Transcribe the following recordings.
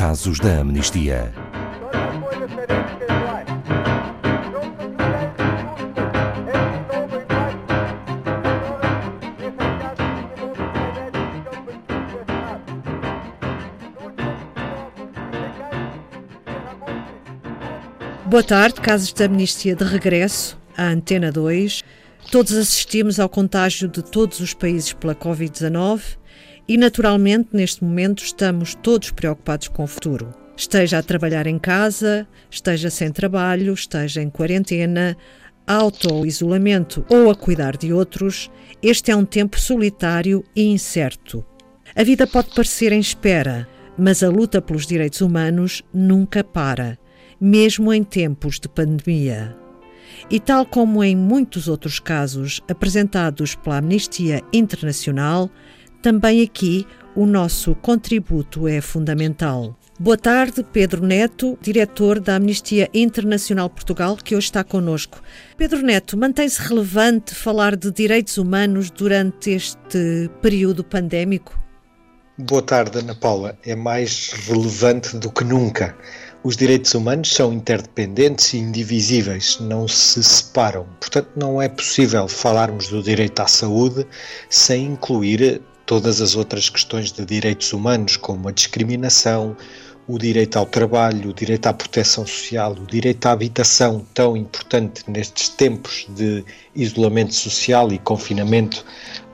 casos da amnistia. Boa tarde, casos de amnistia de regresso à Antena 2. Todos assistimos ao contágio de todos os países pela Covid-19 e, naturalmente, neste momento estamos todos preocupados com o futuro. Esteja a trabalhar em casa, esteja sem trabalho, esteja em quarentena, auto-isolamento ou a cuidar de outros, este é um tempo solitário e incerto. A vida pode parecer em espera, mas a luta pelos direitos humanos nunca para mesmo em tempos de pandemia. E tal como em muitos outros casos apresentados pela Amnistia Internacional, também aqui o nosso contributo é fundamental. Boa tarde, Pedro Neto, diretor da Amnistia Internacional Portugal, que hoje está connosco. Pedro Neto, mantém-se relevante falar de direitos humanos durante este período pandémico? Boa tarde, Ana Paula. É mais relevante do que nunca. Os direitos humanos são interdependentes e indivisíveis, não se separam. Portanto, não é possível falarmos do direito à saúde sem incluir todas as outras questões de direitos humanos, como a discriminação, o direito ao trabalho, o direito à proteção social, o direito à habitação, tão importante nestes tempos de isolamento social e confinamento,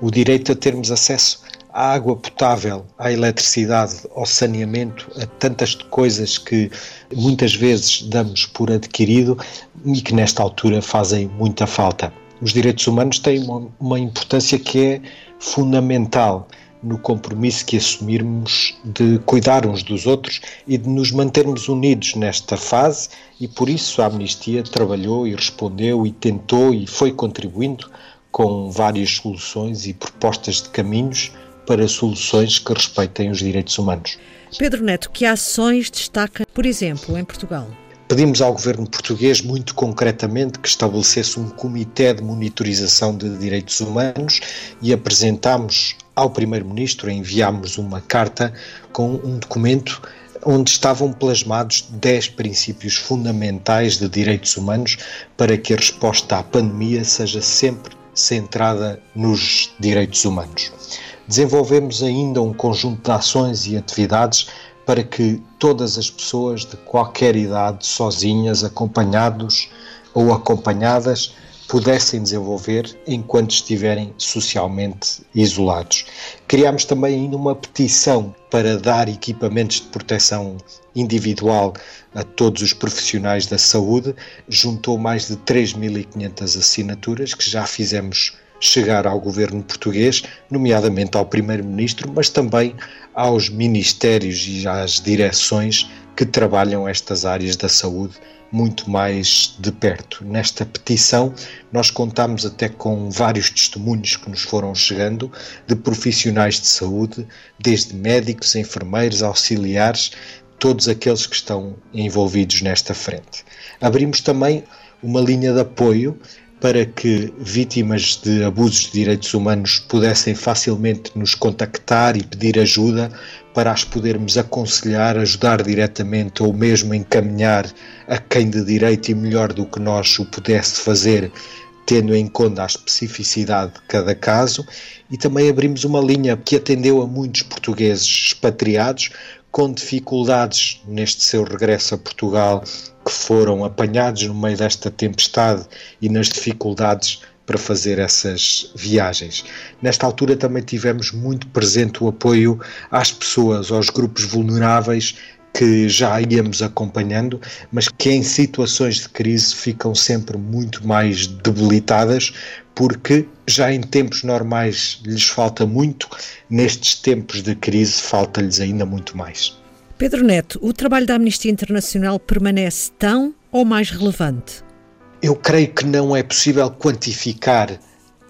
o direito a termos acesso à água potável, à eletricidade, ao saneamento, a tantas coisas que muitas vezes damos por adquirido e que nesta altura fazem muita falta. Os direitos humanos têm uma, uma importância que é fundamental no compromisso que assumirmos de cuidar uns dos outros e de nos mantermos unidos nesta fase, e por isso a Amnistia trabalhou e respondeu e tentou e foi contribuindo com várias soluções e propostas de caminhos para soluções que respeitem os direitos humanos. Pedro Neto, que ações destaca, por exemplo, em Portugal? Pedimos ao governo português, muito concretamente, que estabelecesse um comitê de monitorização de direitos humanos e apresentámos ao primeiro-ministro, enviámos uma carta com um documento onde estavam plasmados 10 princípios fundamentais de direitos humanos para que a resposta à pandemia seja sempre centrada nos direitos humanos. Desenvolvemos ainda um conjunto de ações e atividades para que todas as pessoas de qualquer idade, sozinhas, acompanhados ou acompanhadas, pudessem desenvolver enquanto estiverem socialmente isolados. Criámos também ainda uma petição para dar equipamentos de proteção individual a todos os profissionais da saúde, juntou mais de 3.500 assinaturas que já fizemos chegar ao governo português, nomeadamente ao primeiro-ministro, mas também aos ministérios e às direções que trabalham estas áreas da saúde muito mais de perto. Nesta petição, nós contamos até com vários testemunhos que nos foram chegando de profissionais de saúde, desde médicos, enfermeiros, auxiliares, todos aqueles que estão envolvidos nesta frente. Abrimos também uma linha de apoio para que vítimas de abusos de direitos humanos pudessem facilmente nos contactar e pedir ajuda para as podermos aconselhar, ajudar diretamente ou mesmo encaminhar a quem de direito e melhor do que nós o pudesse fazer, tendo em conta a especificidade de cada caso, e também abrimos uma linha que atendeu a muitos portugueses expatriados com dificuldades neste seu regresso a Portugal que foram apanhados no meio desta tempestade e nas dificuldades para fazer essas viagens. Nesta altura também tivemos muito presente o apoio às pessoas, aos grupos vulneráveis que já íamos acompanhando, mas que em situações de crise ficam sempre muito mais debilitadas, porque já em tempos normais lhes falta muito, nestes tempos de crise falta-lhes ainda muito mais. Pedro Neto, o trabalho da Amnistia Internacional permanece tão ou mais relevante? Eu creio que não é possível quantificar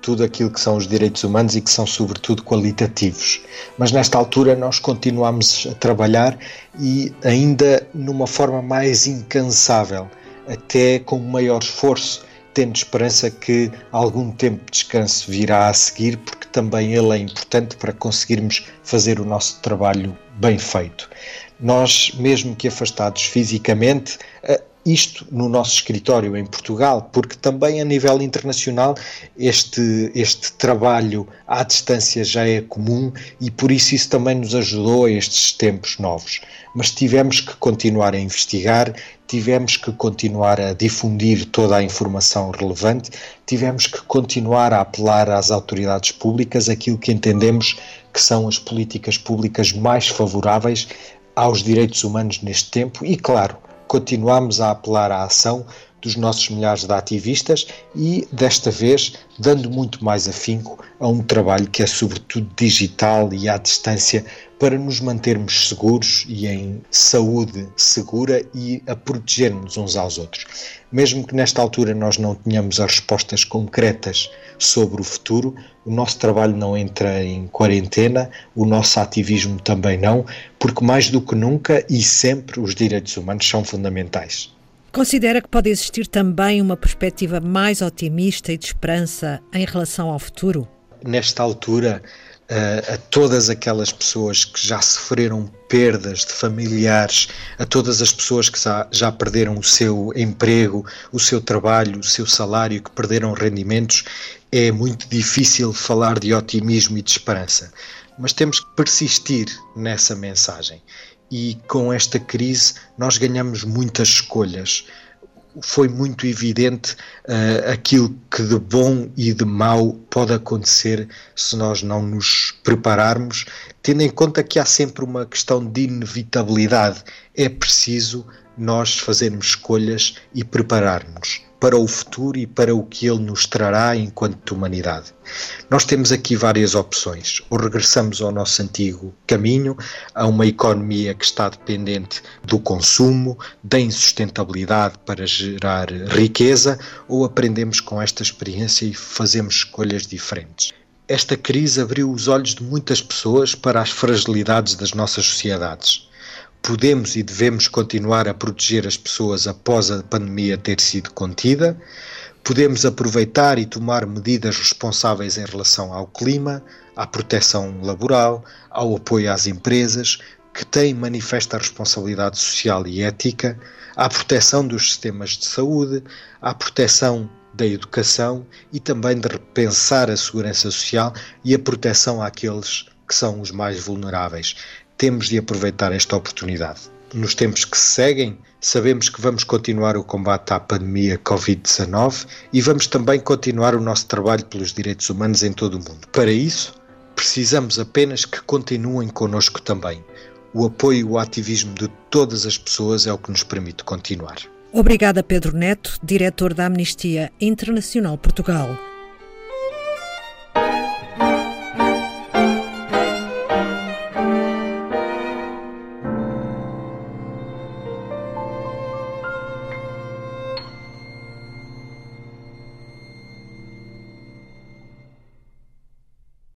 tudo aquilo que são os direitos humanos e que são, sobretudo, qualitativos. Mas nesta altura nós continuamos a trabalhar e ainda numa forma mais incansável, até com maior esforço, tendo esperança que algum tempo de descanso virá a seguir, porque também ele é importante para conseguirmos fazer o nosso trabalho bem feito. Nós, mesmo que afastados fisicamente, isto no nosso escritório em Portugal, porque também a nível internacional este, este trabalho à distância já é comum e por isso isso também nos ajudou a estes tempos novos. Mas tivemos que continuar a investigar, tivemos que continuar a difundir toda a informação relevante, tivemos que continuar a apelar às autoridades públicas aquilo que entendemos que são as políticas públicas mais favoráveis aos direitos humanos neste tempo e, claro, continuamos a apelar à ação dos nossos milhares de ativistas e, desta vez, dando muito mais afinco a um trabalho que é sobretudo digital e à distância para nos mantermos seguros e em saúde segura e a protegermos uns aos outros. Mesmo que nesta altura nós não tenhamos as respostas concretas sobre o futuro, o nosso trabalho não entra em quarentena, o nosso ativismo também não, porque mais do que nunca e sempre os direitos humanos são fundamentais. Considera que pode existir também uma perspectiva mais otimista e de esperança em relação ao futuro? Nesta altura, a, a, todas aquelas pessoas que já sofreram perdas de familiares, a todas as pessoas que já, já, perderam o seu emprego, o seu trabalho, o seu salário, que perderam rendimentos, é muito difícil falar de otimismo e de esperança. Mas temos que persistir nessa mensagem. E com esta crise nós ganhamos muitas escolhas foi muito evidente uh, aquilo que de bom e de mau pode acontecer se nós não nos prepararmos, tendo em conta que há sempre uma questão de inevitabilidade. É preciso nós fazermos escolhas e prepararmos para o futuro e para o que ele nos trará enquanto humanidade. Nós temos aqui várias opções. Ou regressamos ao nosso antigo caminho, a uma economia que está dependente do consumo, da insustentabilidade para gerar riqueza, ou aprendemos com esta experiência e fazemos escolhas diferentes. Esta crise abriu os olhos de muitas pessoas para as fragilidades das nossas sociedades podemos e devemos continuar a proteger as pessoas após a pandemia ter sido contida, podemos aproveitar e tomar medidas responsáveis em relação ao clima, à proteção laboral, ao apoio às empresas, que têm manifesta responsabilidade social e ética, à proteção dos sistemas de saúde, à proteção da educação e também de repensar a segurança social e a proteção àqueles que são os mais vulneráveis temos de aproveitar esta oportunidade. Nos tempos que se seguem, sabemos que vamos continuar o combate à pandemia Covid-19 e vamos também continuar o nosso trabalho pelos direitos humanos em todo o mundo. Para isso, precisamos apenas que continuem connosco também. O apoio e o ativismo de todas as pessoas é o que nos permite continuar. Obrigada, Pedro Neto, diretor da Amnistia Internacional Portugal.